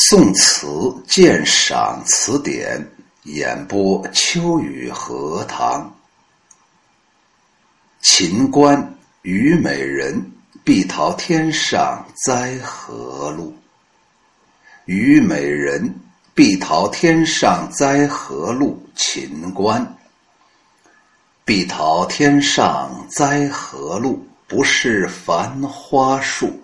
宋词鉴赏词典演播：秋雨荷塘。秦观虞美人，碧桃天上栽何路？虞美人，碧桃天上栽何路？秦观。碧桃天上栽何路？不是繁花树。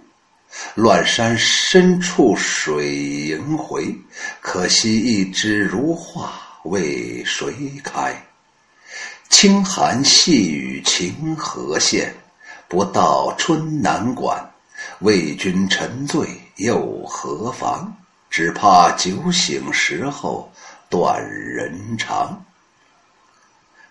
乱山深处水萦回，可惜一枝如画为谁开？清寒细雨晴河县，不到春难管。为君沉醉又何妨？只怕酒醒时候断人肠。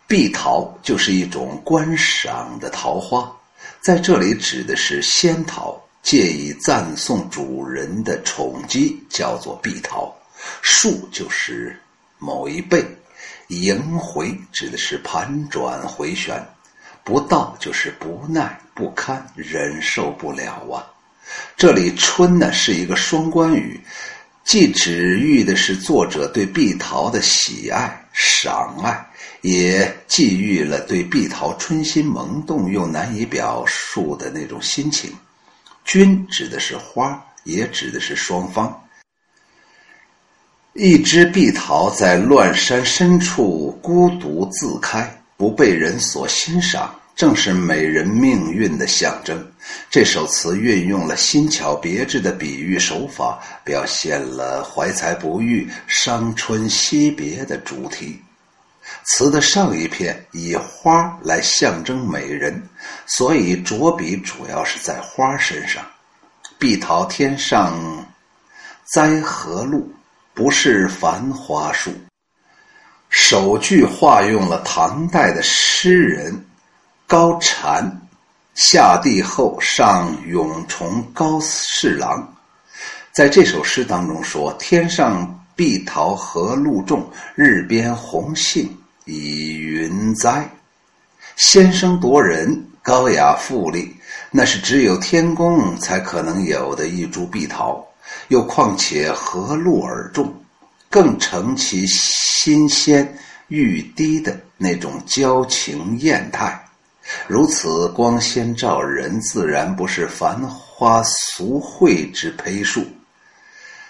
碧桃就是一种观赏的桃花，在这里指的是仙桃。借以赞颂主人的宠姬，叫做碧桃。树就是某一辈，萦回指的是盘转回旋，不到就是不耐不堪，忍受不了啊。这里春呢是一个双关语，既指喻的是作者对碧桃的喜爱赏爱，也寄予了对碧桃春心萌动又难以表述的那种心情。君指的是花，也指的是双方。一枝碧桃在乱山深处孤独自开，不被人所欣赏，正是美人命运的象征。这首词运用了新巧别致的比喻手法，表现了怀才不遇、伤春惜别的主题。词的上一片以花来象征美人，所以着笔主要是在花身上。碧桃天上栽何路？不是繁花树。首句化用了唐代的诗人高禅下地后上永崇高侍郎，在这首诗当中说：“天上。”碧桃何路种？日边红杏已云栽。先声夺人，高雅富丽，那是只有天宫才可能有的一株碧桃。又况且何路而种，更成其新鲜欲滴的那种娇情艳态。如此光鲜照人，自然不是繁花俗卉之胚树。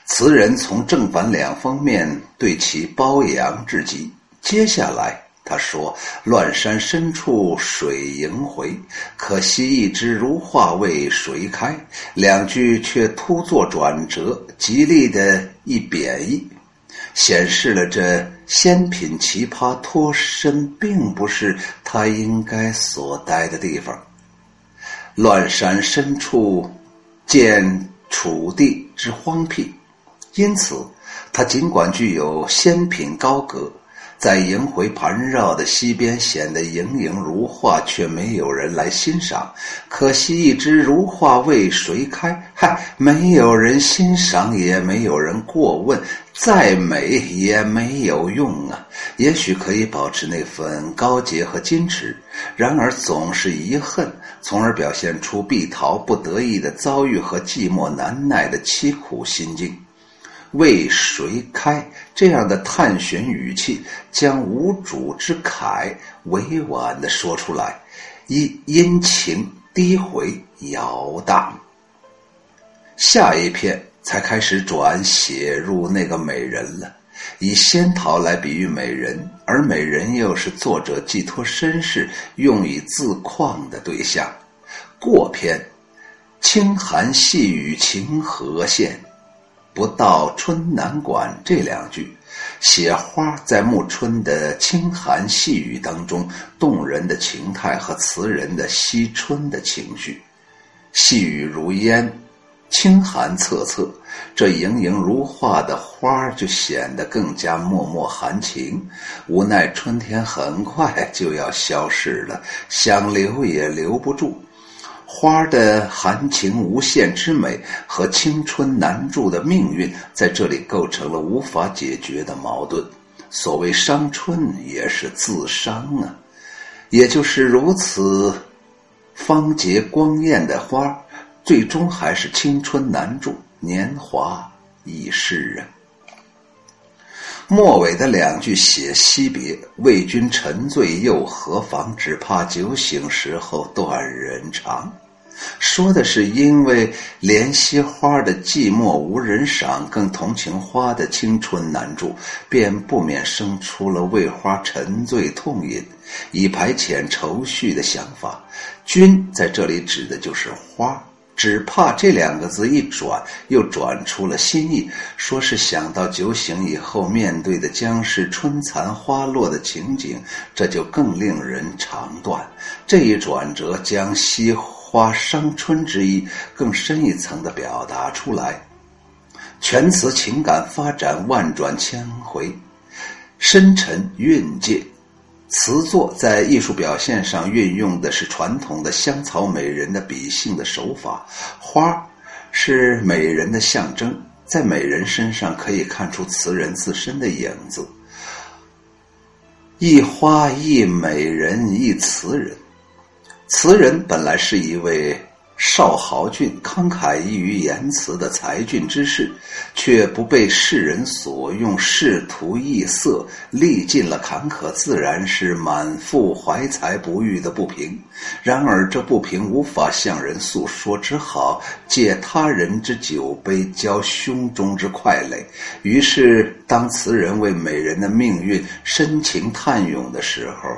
词人从正反两方面对其褒扬至极。接下来他说：“乱山深处水萦回，可惜一枝如画为谁开？”两句却突作转折，极力的一贬义，显示了这仙品奇葩脱身并不是他应该所待的地方。乱山深处见楚地之荒僻。因此，它尽管具有仙品高阁，在萦回盘绕的溪边显得盈盈如画，却没有人来欣赏。可惜一枝如画为谁开？嗨，没有人欣赏，也没有人过问，再美也没有用啊！也许可以保持那份高洁和矜持，然而总是遗恨，从而表现出碧桃不得意的遭遇和寂寞难耐的凄苦心境。为谁开？这样的探寻语气，将无主之慨委婉地说出来，以殷勤低回摇荡。下一片才开始转写入那个美人了，以仙桃来比喻美人，而美人又是作者寄托身世、用以自况的对象。过篇，清寒细雨晴河县。不到春难管这两句，写花在暮春的清寒细雨当中动人的情态和词人的惜春的情绪。细雨如烟，清寒恻恻，这盈盈如画的花就显得更加脉脉含情。无奈春天很快就要消逝了，想留也留不住。花的含情无限之美和青春难住的命运，在这里构成了无法解决的矛盾。所谓伤春，也是自伤啊。也就是如此，芳洁光艳的花，最终还是青春难住，年华易逝啊。末尾的两句写惜别，为君沉醉又何妨？只怕酒醒时候断人肠。说的是因为怜惜花的寂寞无人赏，更同情花的青春难驻，便不免生出了为花沉醉痛饮，以排遣愁绪的想法。君在这里指的就是花。只怕这两个字一转，又转出了新意，说是想到酒醒以后面对的将是春残花落的情景，这就更令人肠断。这一转折将惜花伤春之意更深一层的表达出来。全词情感发展万转千回，深沉蕴藉。词作在艺术表现上运用的是传统的香草美人的笔性的手法，花是美人的象征，在美人身上可以看出词人自身的影子。一花一美人一词人，词人本来是一位。少豪俊、慷慨溢于言辞的才俊之士，却不被世人所用，仕途异色，历尽了坎坷，自然是满腹怀才不遇的不平。然而这不平无法向人诉说，只好借他人之酒杯浇胸中之快垒。于是，当词人为美人的命运深情叹咏的时候，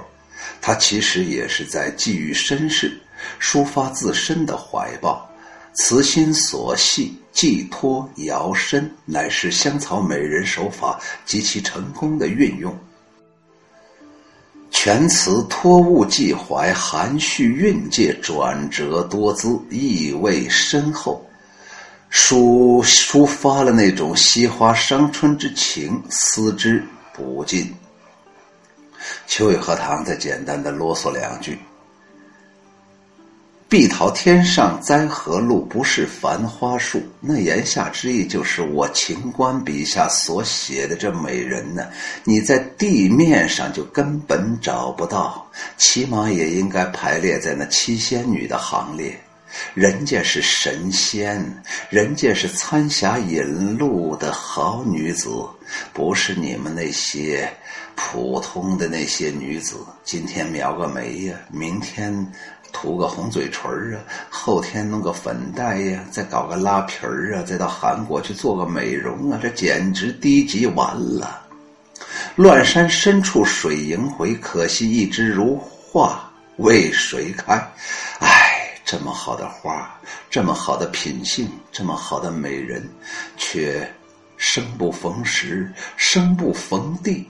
他其实也是在寄予身世。抒发自身的怀抱，慈心所系，寄托摇身，乃是香草美人手法极其成功的运用。全词托物寄怀，含蓄蕴藉，转折多姿，意味深厚，抒抒发了那种惜花伤春之情，思之不尽。秋雨荷塘再简单的啰嗦两句。碧桃天上栽何路？不是繁花树。那言下之意就是我秦观笔下所写的这美人呢，你在地面上就根本找不到，起码也应该排列在那七仙女的行列。人家是神仙，人家是参霞引路的好女子，不是你们那些普通的那些女子。今天描个眉呀，明天。涂个红嘴唇啊，后天弄个粉黛呀，再搞个拉皮儿啊，再到韩国去做个美容啊，这简直低级完了。乱山深处水萦回，可惜一枝如画为谁开？唉，这么好的花，这么好的品性，这么好的美人，却生不逢时，生不逢地，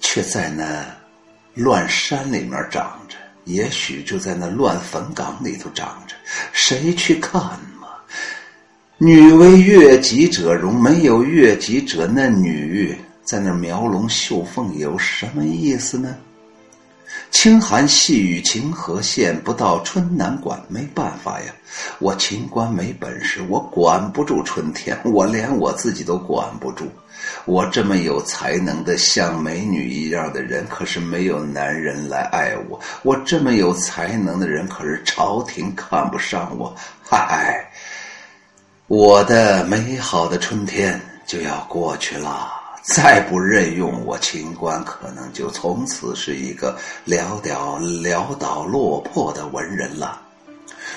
却在那乱山里面长着。也许就在那乱坟岗里头长着，谁去看嘛？女为悦己者容，没有悦己者，那女在那描龙绣凤有什么意思呢？清寒细雨情何限？不到春难管，没办法呀。我秦观没本事，我管不住春天，我连我自己都管不住。我这么有才能的像美女一样的人，可是没有男人来爱我。我这么有才能的人，可是朝廷看不上我。嗨，我的美好的春天就要过去了，再不任用我秦观，可能就从此是一个潦倒潦倒落魄的文人了。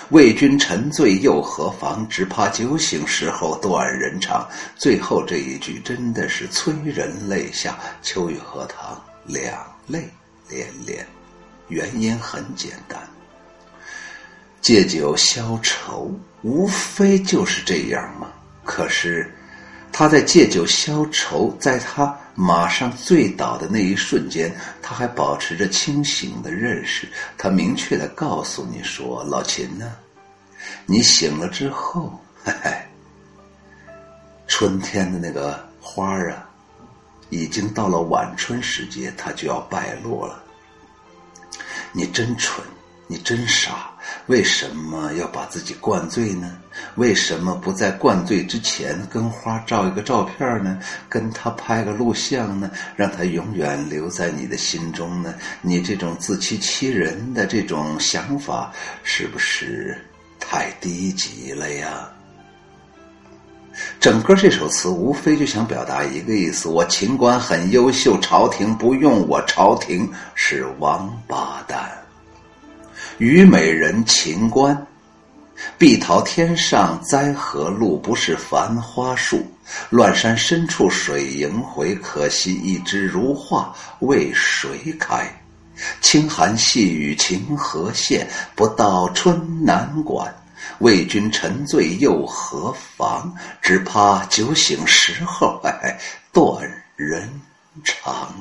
为君沉醉又何妨？只怕酒醒时候断人肠。最后这一句真的是催人泪下。秋雨荷塘，两泪连连。原因很简单，借酒消愁，无非就是这样嘛。可是。他在借酒消愁，在他马上醉倒的那一瞬间，他还保持着清醒的认识。他明确的告诉你说：“老秦呢，你醒了之后，嘿嘿，春天的那个花儿啊，已经到了晚春时节，它就要败落了。你真蠢。”你真傻，为什么要把自己灌醉呢？为什么不在灌醉之前跟花照一个照片呢？跟他拍个录像呢？让他永远留在你的心中呢？你这种自欺欺人的这种想法，是不是太低级了呀？整个这首词无非就想表达一个意思：我秦观很优秀，朝廷不用我，朝廷是王八蛋。虞美人秦观，碧桃天上栽何路？不是繁花树，乱山深处水萦回。可惜一枝如画，为谁开？清寒细雨晴河县，不到春难管。为君沉醉又何妨？只怕酒醒时候，哎，断人肠。